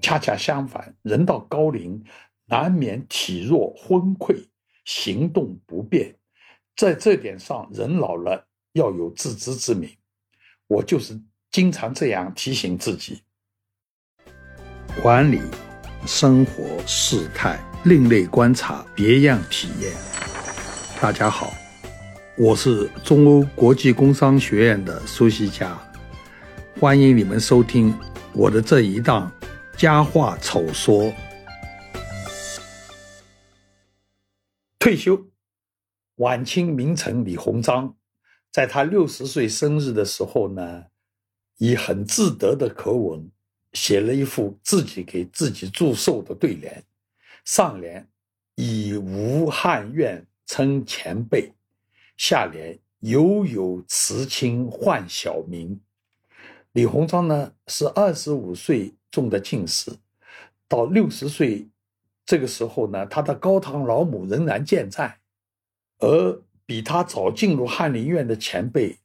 恰恰相反，人到高龄难免体弱昏聩，行动不便，在这点上，人老了要有自知之明。我就是经常这样提醒自己。管理生活事态，另类观察，别样体验。大家好，我是中欧国际工商学院的苏西佳，欢迎你们收听我的这一档佳话丑说。退休，晚清名臣李鸿章，在他六十岁生日的时候呢，以很自得的口吻。写了一副自己给自己祝寿的对联，上联以无汉愿称前辈，下联犹有慈亲唤小名。李鸿章呢是二十五岁中的进士，到六十岁这个时候呢，他的高堂老母仍然健在，而比他早进入翰林院的前辈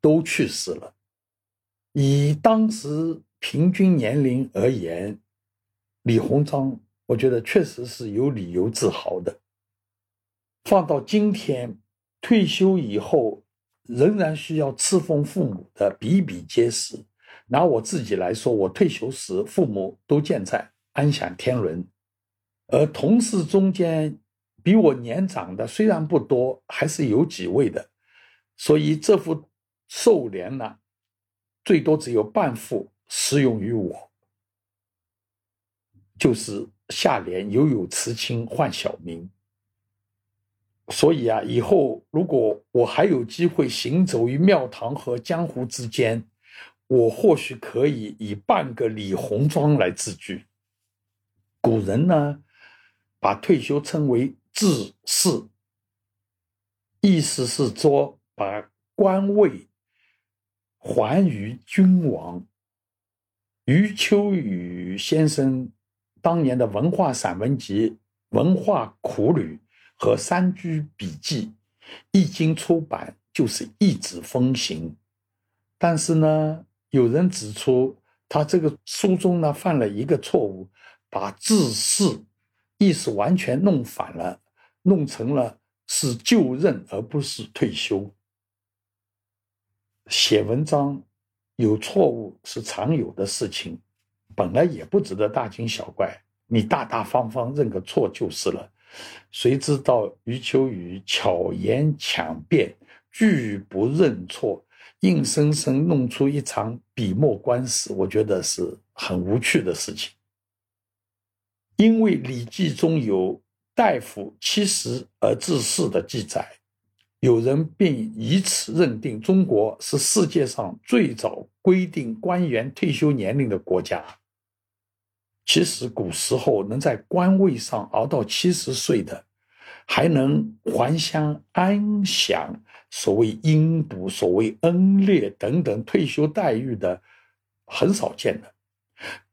都去世了，以当时。平均年龄而言，李鸿章，我觉得确实是有理由自豪的。放到今天，退休以后仍然需要侍奉父母的比比皆是。拿我自己来说，我退休时父母都健在，安享天伦。而同事中间比我年长的虽然不多，还是有几位的。所以这副寿联呢，最多只有半副。适用于我，就是下联犹有慈亲唤小名。所以啊，以后如果我还有机会行走于庙堂和江湖之间，我或许可以以半个李鸿章来自居。古人呢，把退休称为致仕，意思是说把官位还于君王。余秋雨先生当年的文化散文集《文化苦旅》和《山居笔记》一经出版，就是一纸风行。但是呢，有人指出他这个书中呢犯了一个错误，把致仕意思完全弄反了，弄成了是就任而不是退休。写文章。有错误是常有的事情，本来也不值得大惊小怪。你大大方方认个错就是了。谁知道余秋雨巧言强辩，拒不认错，硬生生弄出一场笔墨官司，我觉得是很无趣的事情。因为《礼记》中有“大夫七十而致仕”的记载。有人便以此认定中国是世界上最早规定官员退休年龄的国家。其实古时候能在官位上熬到七十岁的，还能还乡安享所谓荫补、所谓恩烈等等退休待遇的，很少见的。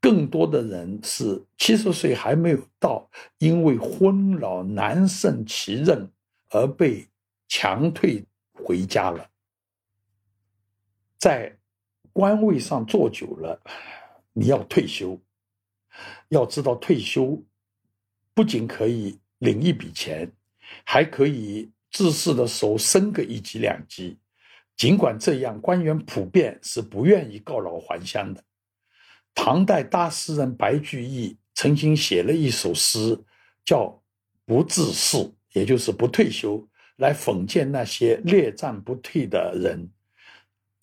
更多的人是七十岁还没有到，因为昏老难胜其任而被。强退回家了，在官位上坐久了，你要退休。要知道，退休不仅可以领一笔钱，还可以自仕的时候升个一级两级。尽管这样，官员普遍是不愿意告老还乡的。唐代大诗人白居易曾经写了一首诗，叫《不自仕》，也就是不退休。来讽谏那些列战不退的人。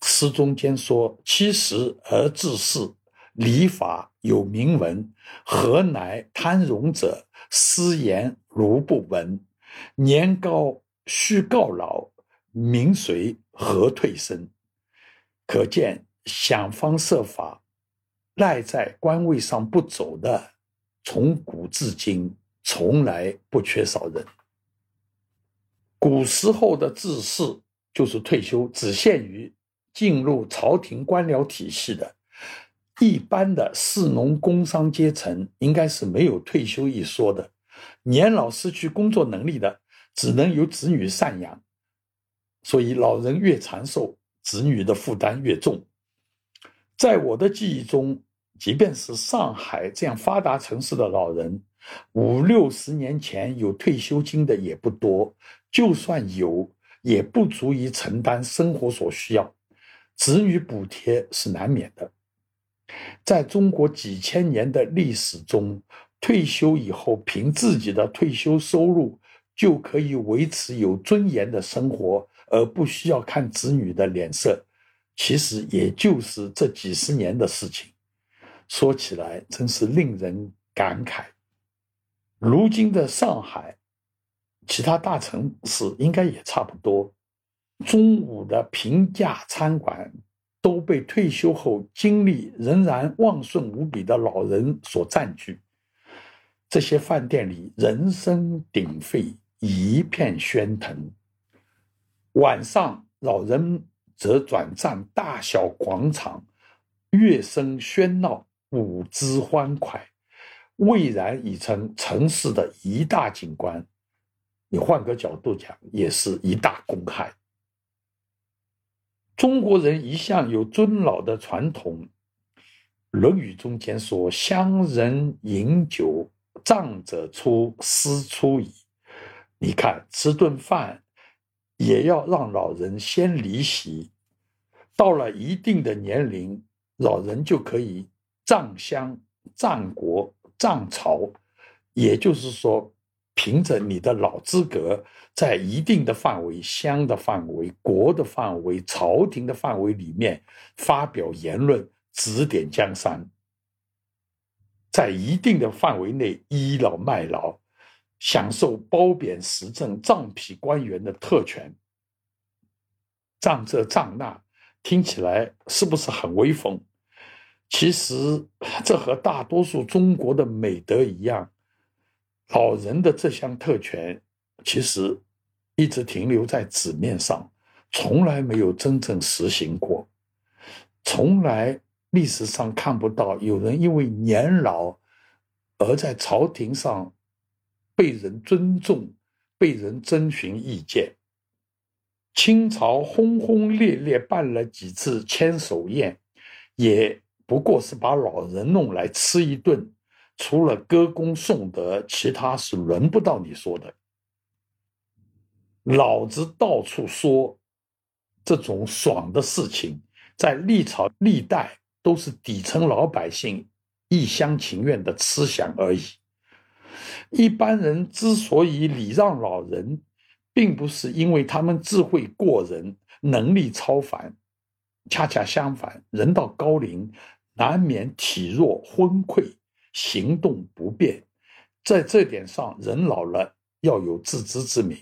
诗中间说：“七十而致仕，礼法有明文。何乃贪荣者？私言如不闻。年高须告老，名随何退身？”可见想方设法赖在官位上不走的，从古至今从来不缺少人。古时候的致仕就是退休，只限于进入朝廷官僚体系的。一般的士农工商阶层应该是没有退休一说的。年老失去工作能力的，只能由子女赡养。所以老人越长寿，子女的负担越重。在我的记忆中，即便是上海这样发达城市的老人，五六十年前有退休金的也不多，就算有，也不足以承担生活所需要，子女补贴是难免的。在中国几千年的历史中，退休以后凭自己的退休收入就可以维持有尊严的生活，而不需要看子女的脸色，其实也就是这几十年的事情。说起来真是令人感慨。如今的上海，其他大城市应该也差不多。中午的平价餐馆都被退休后精力仍然旺盛无比的老人所占据。这些饭店里人声鼎沸，一片喧腾。晚上，老人则转战大小广场，乐声喧闹。舞姿欢快，蔚然已成城市的一大景观。你换个角度讲，也是一大公害。中国人一向有尊老的传统，《论语》中间说：“乡人饮酒，长者出，师出矣。”你看，吃顿饭也要让老人先离席，到了一定的年龄，老人就可以。葬乡、葬国、葬朝，也就是说，凭着你的老资格，在一定的范围、乡的范围、国的范围、朝廷的范围里面发表言论，指点江山，在一定的范围内倚老卖老，享受褒贬时政、藏痞官员的特权，藏这藏那，听起来是不是很威风？其实，这和大多数中国的美德一样，老人的这项特权，其实一直停留在纸面上，从来没有真正实行过。从来历史上看不到有人因为年老而在朝廷上被人尊重、被人征询意见。清朝轰轰烈烈办了几次千手宴，也。不过是把老人弄来吃一顿，除了歌功颂德，其他是轮不到你说的。老子到处说这种爽的事情，在历朝历代都是底层老百姓一厢情愿的吃想而已。一般人之所以礼让老人，并不是因为他们智慧过人、能力超凡，恰恰相反，人到高龄。难免体弱昏聩，行动不便，在这点上，人老了要有自知之明。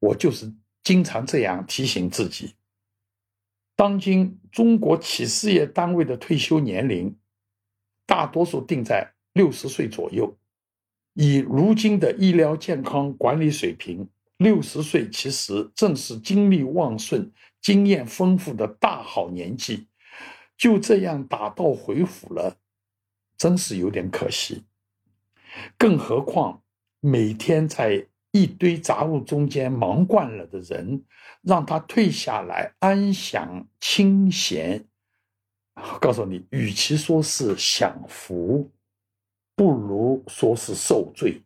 我就是经常这样提醒自己。当今中国企事业单位的退休年龄，大多数定在六十岁左右。以如今的医疗健康管理水平，六十岁其实正是精力旺盛、经验丰富的大好年纪。就这样打道回府了，真是有点可惜。更何况每天在一堆杂物中间忙惯了的人，让他退下来安享清闲，告诉你，与其说是享福，不如说是受罪。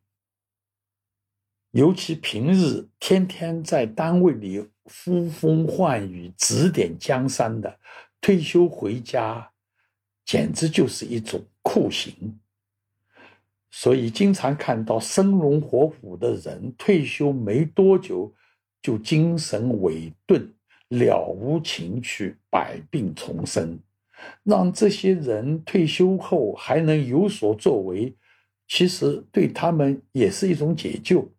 尤其平日天天在单位里呼风唤雨、指点江山的。退休回家，简直就是一种酷刑。所以，经常看到生龙活虎的人退休没多久就精神萎顿、了无情趣、百病丛生。让这些人退休后还能有所作为，其实对他们也是一种解救。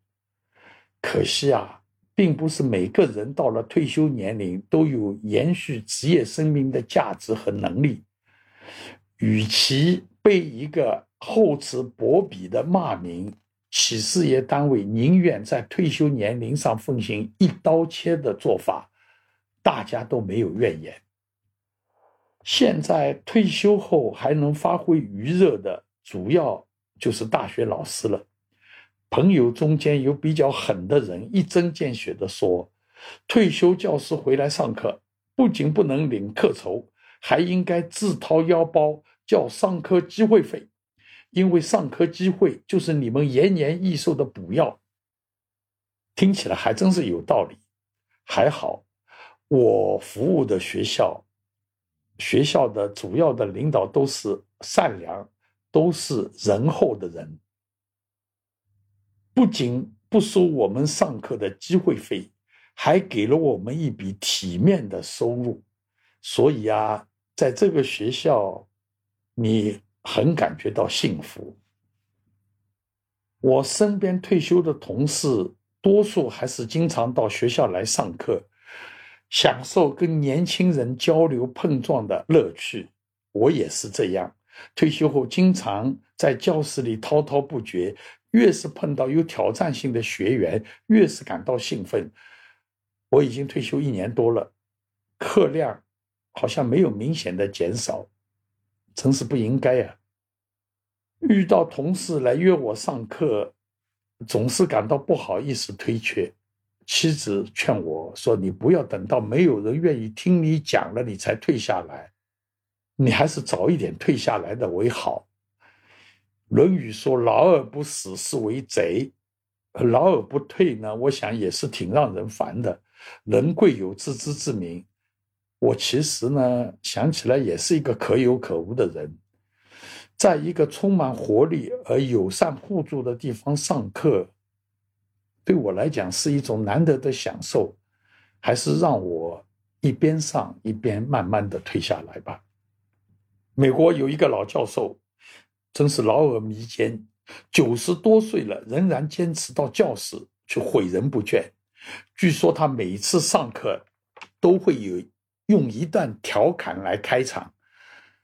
可惜啊。并不是每个人到了退休年龄都有延续职业生命的价值和能力。与其被一个厚此薄彼的骂名，企事业单位宁愿在退休年龄上奉行一刀切的做法，大家都没有怨言。现在退休后还能发挥余热的，主要就是大学老师了。朋友中间有比较狠的人，一针见血地说：“退休教师回来上课，不仅不能领课酬，还应该自掏腰包交上课机会费，因为上课机会就是你们延年益寿的补药。听起来还真是有道理。还好，我服务的学校，学校的主要的领导都是善良、都是仁厚的人，不仅不收我们上课的机会费，还给了我们一笔体面的收入。所以啊，在这个学校，你很感觉到幸福。我身边退休的同事。多数还是经常到学校来上课，享受跟年轻人交流碰撞的乐趣。我也是这样，退休后经常在教室里滔滔不绝。越是碰到有挑战性的学员，越是感到兴奋。我已经退休一年多了，课量好像没有明显的减少，真是不应该啊！遇到同事来约我上课。总是感到不好意思推却，妻子劝我说：“你不要等到没有人愿意听你讲了，你才退下来，你还是早一点退下来的为好。”《论语》说：“老而不死，是为贼；老而不退呢，我想也是挺让人烦的。人贵有自知之明，我其实呢，想起来也是一个可有可无的人。”在一个充满活力而友善互助的地方上课，对我来讲是一种难得的享受，还是让我一边上一边慢慢的退下来吧。美国有一个老教授，真是老而弥坚，九十多岁了仍然坚持到教室去诲人不倦。据说他每一次上课都会有用一段调侃来开场，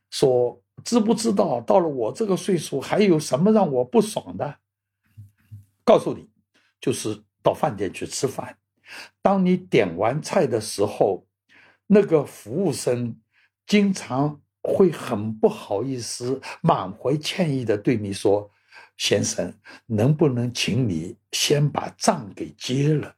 说。知不知道到了我这个岁数，还有什么让我不爽的？告诉你，就是到饭店去吃饭，当你点完菜的时候，那个服务生经常会很不好意思、满怀歉意的对你说：“先生，能不能请你先把账给结了？”，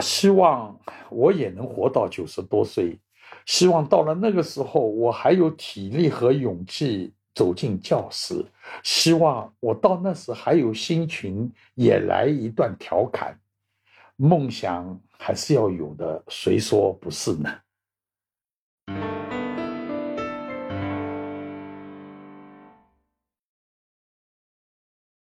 希望我也能活到九十多岁。希望到了那个时候，我还有体力和勇气走进教室。希望我到那时还有心情，也来一段调侃。梦想还是要有的，谁说不是呢？